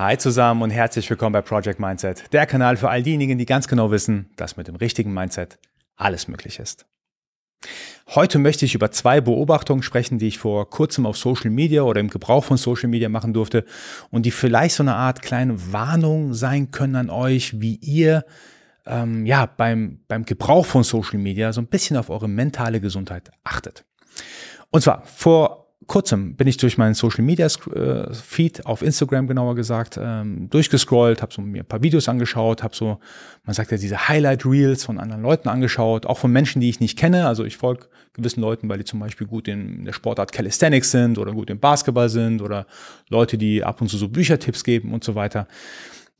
Hi zusammen und herzlich willkommen bei Project Mindset, der Kanal für all diejenigen, die ganz genau wissen, dass mit dem richtigen Mindset alles möglich ist. Heute möchte ich über zwei Beobachtungen sprechen, die ich vor kurzem auf Social Media oder im Gebrauch von Social Media machen durfte und die vielleicht so eine Art kleine Warnung sein können an euch, wie ihr ähm, ja beim, beim Gebrauch von Social Media so ein bisschen auf eure mentale Gesundheit achtet. Und zwar vor kurzem bin ich durch meinen Social Media äh, Feed auf Instagram genauer gesagt ähm, durchgescrollt, habe so mir ein paar Videos angeschaut, habe so, man sagt ja diese Highlight Reels von anderen Leuten angeschaut, auch von Menschen, die ich nicht kenne. Also ich folge gewissen Leuten, weil die zum Beispiel gut in der Sportart Calisthenics sind oder gut im Basketball sind oder Leute, die ab und zu so Büchertipps geben und so weiter.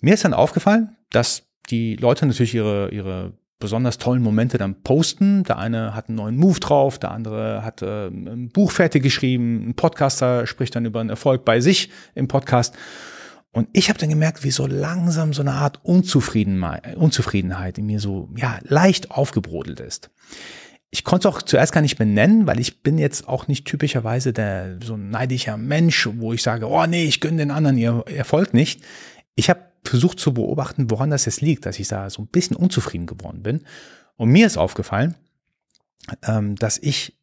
Mir ist dann aufgefallen, dass die Leute natürlich ihre, ihre besonders tollen Momente dann posten. Der eine hat einen neuen Move drauf, der andere hat äh, ein Buch fertig geschrieben, ein Podcaster spricht dann über einen Erfolg bei sich im Podcast. Und ich habe dann gemerkt, wie so langsam so eine Art Unzufriedenheit in mir so ja leicht aufgebrodelt ist. Ich konnte es auch zuerst gar nicht benennen, weil ich bin jetzt auch nicht typischerweise der so ein neidischer Mensch, wo ich sage, oh nee, ich gönne den anderen ihr Erfolg nicht. Ich habe versucht zu beobachten, woran das jetzt liegt, dass ich da so ein bisschen unzufrieden geworden bin. Und mir ist aufgefallen, ähm, dass ich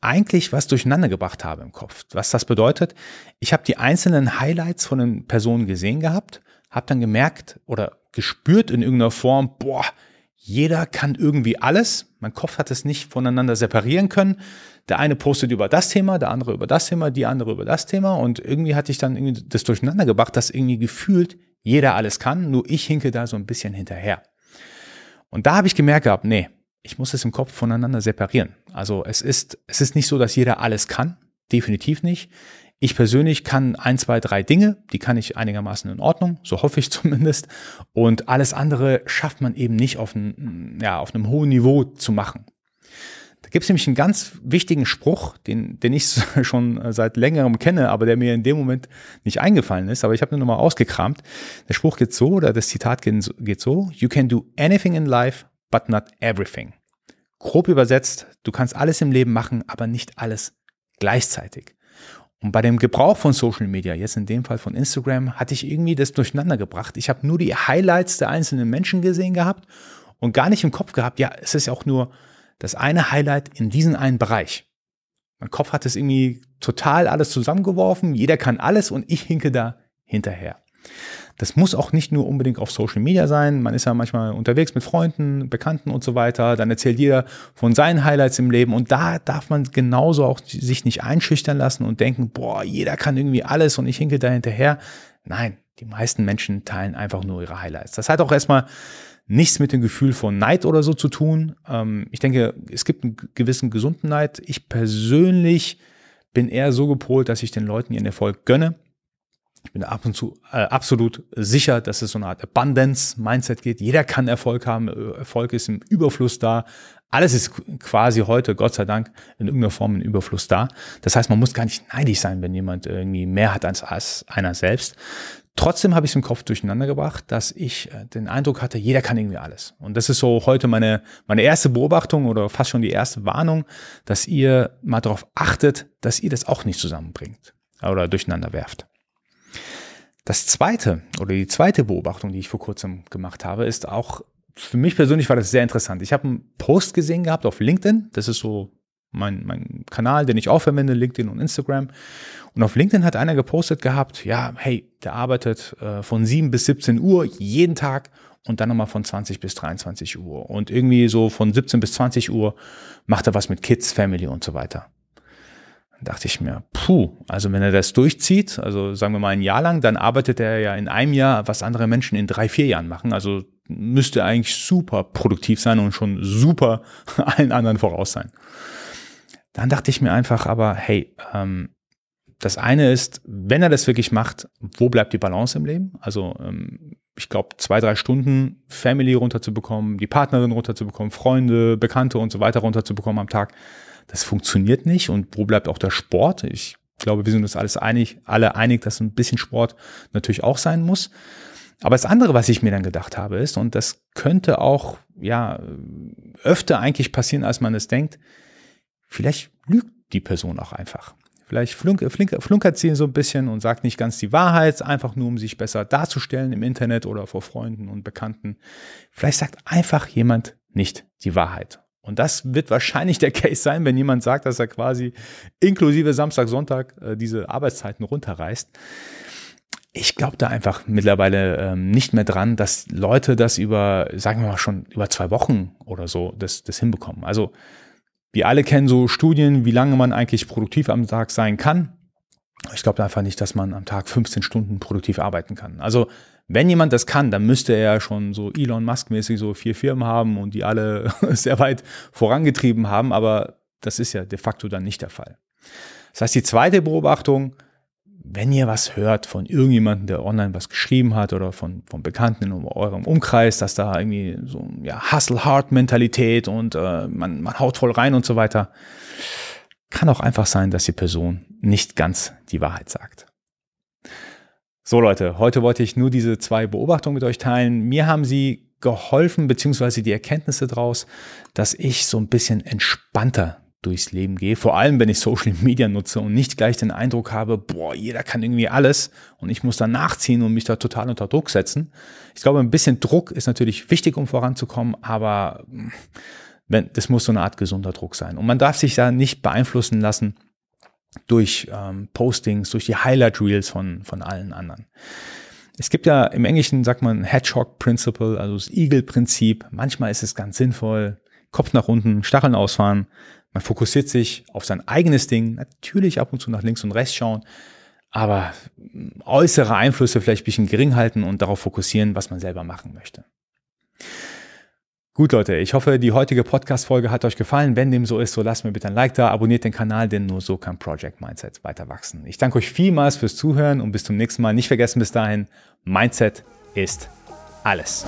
eigentlich was durcheinander gebracht habe im Kopf. Was das bedeutet, ich habe die einzelnen Highlights von den Personen gesehen gehabt, habe dann gemerkt oder gespürt in irgendeiner Form, boah, jeder kann irgendwie alles. Mein Kopf hat es nicht voneinander separieren können. Der eine postet über das Thema, der andere über das Thema, die andere über das Thema. Und irgendwie hatte ich dann irgendwie das durcheinander gebracht, dass irgendwie gefühlt jeder alles kann, nur ich hinke da so ein bisschen hinterher. Und da habe ich gemerkt gehabt, nee, ich muss es im Kopf voneinander separieren. Also es ist, es ist nicht so, dass jeder alles kann. Definitiv nicht. Ich persönlich kann ein, zwei, drei Dinge, die kann ich einigermaßen in Ordnung, so hoffe ich zumindest. Und alles andere schafft man eben nicht auf, ein, ja, auf einem hohen Niveau zu machen. Da gibt es nämlich einen ganz wichtigen Spruch, den, den ich schon seit längerem kenne, aber der mir in dem Moment nicht eingefallen ist, aber ich habe ihn nochmal ausgekramt. Der Spruch geht so, oder das Zitat geht so, You can do anything in life, but not everything. Grob übersetzt, du kannst alles im Leben machen, aber nicht alles gleichzeitig. Und bei dem Gebrauch von Social Media, jetzt in dem Fall von Instagram, hatte ich irgendwie das durcheinander gebracht. Ich habe nur die Highlights der einzelnen Menschen gesehen gehabt und gar nicht im Kopf gehabt, ja, es ist ja auch nur das eine Highlight in diesen einen Bereich. Mein Kopf hat es irgendwie total alles zusammengeworfen, jeder kann alles und ich hinke da hinterher. Das muss auch nicht nur unbedingt auf Social Media sein. Man ist ja manchmal unterwegs mit Freunden, Bekannten und so weiter. Dann erzählt jeder von seinen Highlights im Leben. Und da darf man genauso auch sich nicht einschüchtern lassen und denken, boah, jeder kann irgendwie alles und ich hinke da hinterher. Nein, die meisten Menschen teilen einfach nur ihre Highlights. Das hat auch erstmal nichts mit dem Gefühl von Neid oder so zu tun. Ähm, ich denke, es gibt einen gewissen gesunden Neid. Ich persönlich bin eher so gepolt, dass ich den Leuten ihren Erfolg gönne. Ich bin ab und zu äh, absolut sicher, dass es so eine Art Abundance-Mindset geht. Jeder kann Erfolg haben. Erfolg ist im Überfluss da. Alles ist quasi heute, Gott sei Dank, in irgendeiner Form im Überfluss da. Das heißt, man muss gar nicht neidisch sein, wenn jemand irgendwie mehr hat als, als einer selbst. Trotzdem habe ich es im Kopf durcheinander gebracht, dass ich äh, den Eindruck hatte, jeder kann irgendwie alles. Und das ist so heute meine, meine erste Beobachtung oder fast schon die erste Warnung, dass ihr mal darauf achtet, dass ihr das auch nicht zusammenbringt oder durcheinander werft. Das zweite oder die zweite Beobachtung, die ich vor kurzem gemacht habe, ist auch für mich persönlich war das sehr interessant. Ich habe einen Post gesehen gehabt auf LinkedIn. Das ist so mein, mein Kanal, den ich auch verwende, LinkedIn und Instagram. Und auf LinkedIn hat einer gepostet gehabt, ja, hey, der arbeitet äh, von 7 bis 17 Uhr jeden Tag und dann nochmal von 20 bis 23 Uhr. Und irgendwie so von 17 bis 20 Uhr macht er was mit Kids, Family und so weiter. Dachte ich mir, puh, also wenn er das durchzieht, also sagen wir mal ein Jahr lang, dann arbeitet er ja in einem Jahr, was andere Menschen in drei, vier Jahren machen. Also müsste eigentlich super produktiv sein und schon super allen anderen voraus sein. Dann dachte ich mir einfach, aber hey, ähm, das eine ist, wenn er das wirklich macht, wo bleibt die Balance im Leben? Also ähm, ich glaube, zwei, drei Stunden Family runterzubekommen, die Partnerin runterzubekommen, Freunde, Bekannte und so weiter runterzubekommen am Tag, das funktioniert nicht. Und wo bleibt auch der Sport? Ich glaube, wir sind uns alles einig, alle einig, dass ein bisschen Sport natürlich auch sein muss. Aber das andere, was ich mir dann gedacht habe, ist, und das könnte auch ja öfter eigentlich passieren, als man es denkt, vielleicht lügt die Person auch einfach. Vielleicht flunk, flink, flunkert sie so ein bisschen und sagt nicht ganz die Wahrheit, einfach nur um sich besser darzustellen im Internet oder vor Freunden und Bekannten. Vielleicht sagt einfach jemand nicht die Wahrheit. Und das wird wahrscheinlich der Case sein, wenn jemand sagt, dass er quasi inklusive Samstag, Sonntag äh, diese Arbeitszeiten runterreißt. Ich glaube da einfach mittlerweile ähm, nicht mehr dran, dass Leute das über, sagen wir mal schon, über zwei Wochen oder so das, das hinbekommen. Also wir alle kennen so Studien, wie lange man eigentlich produktiv am Tag sein kann. Ich glaube einfach nicht, dass man am Tag 15 Stunden produktiv arbeiten kann. Also wenn jemand das kann, dann müsste er schon so Elon Musk-mäßig so vier Firmen haben und die alle sehr weit vorangetrieben haben, aber das ist ja de facto dann nicht der Fall. Das heißt, die zweite Beobachtung, wenn ihr was hört von irgendjemandem, der online was geschrieben hat oder von, von Bekannten in eurem Umkreis, dass da irgendwie so ja, Hustle-Hard-Mentalität und äh, man, man haut voll rein und so weiter, kann auch einfach sein, dass die Person nicht ganz die Wahrheit sagt. So Leute, heute wollte ich nur diese zwei Beobachtungen mit euch teilen. Mir haben sie geholfen, beziehungsweise die Erkenntnisse daraus, dass ich so ein bisschen entspannter durchs Leben gehe. Vor allem, wenn ich Social Media nutze und nicht gleich den Eindruck habe, boah, jeder kann irgendwie alles und ich muss da nachziehen und mich da total unter Druck setzen. Ich glaube, ein bisschen Druck ist natürlich wichtig, um voranzukommen, aber hm, wenn, das muss so eine Art gesunder Druck sein. Und man darf sich da nicht beeinflussen lassen durch ähm, Postings, durch die Highlight Reels von, von allen anderen. Es gibt ja im Englischen, sagt man Hedgehog Principle, also das Igel-Prinzip. Manchmal ist es ganz sinnvoll, Kopf nach unten, Stacheln ausfahren. Man fokussiert sich auf sein eigenes Ding, natürlich ab und zu nach links und rechts schauen, aber äußere Einflüsse vielleicht ein bisschen gering halten und darauf fokussieren, was man selber machen möchte. Gut, Leute, ich hoffe, die heutige Podcast-Folge hat euch gefallen. Wenn dem so ist, so lasst mir bitte ein Like da, abonniert den Kanal, denn nur so kann Project Mindset weiter wachsen. Ich danke euch vielmals fürs Zuhören und bis zum nächsten Mal. Nicht vergessen bis dahin, Mindset ist alles.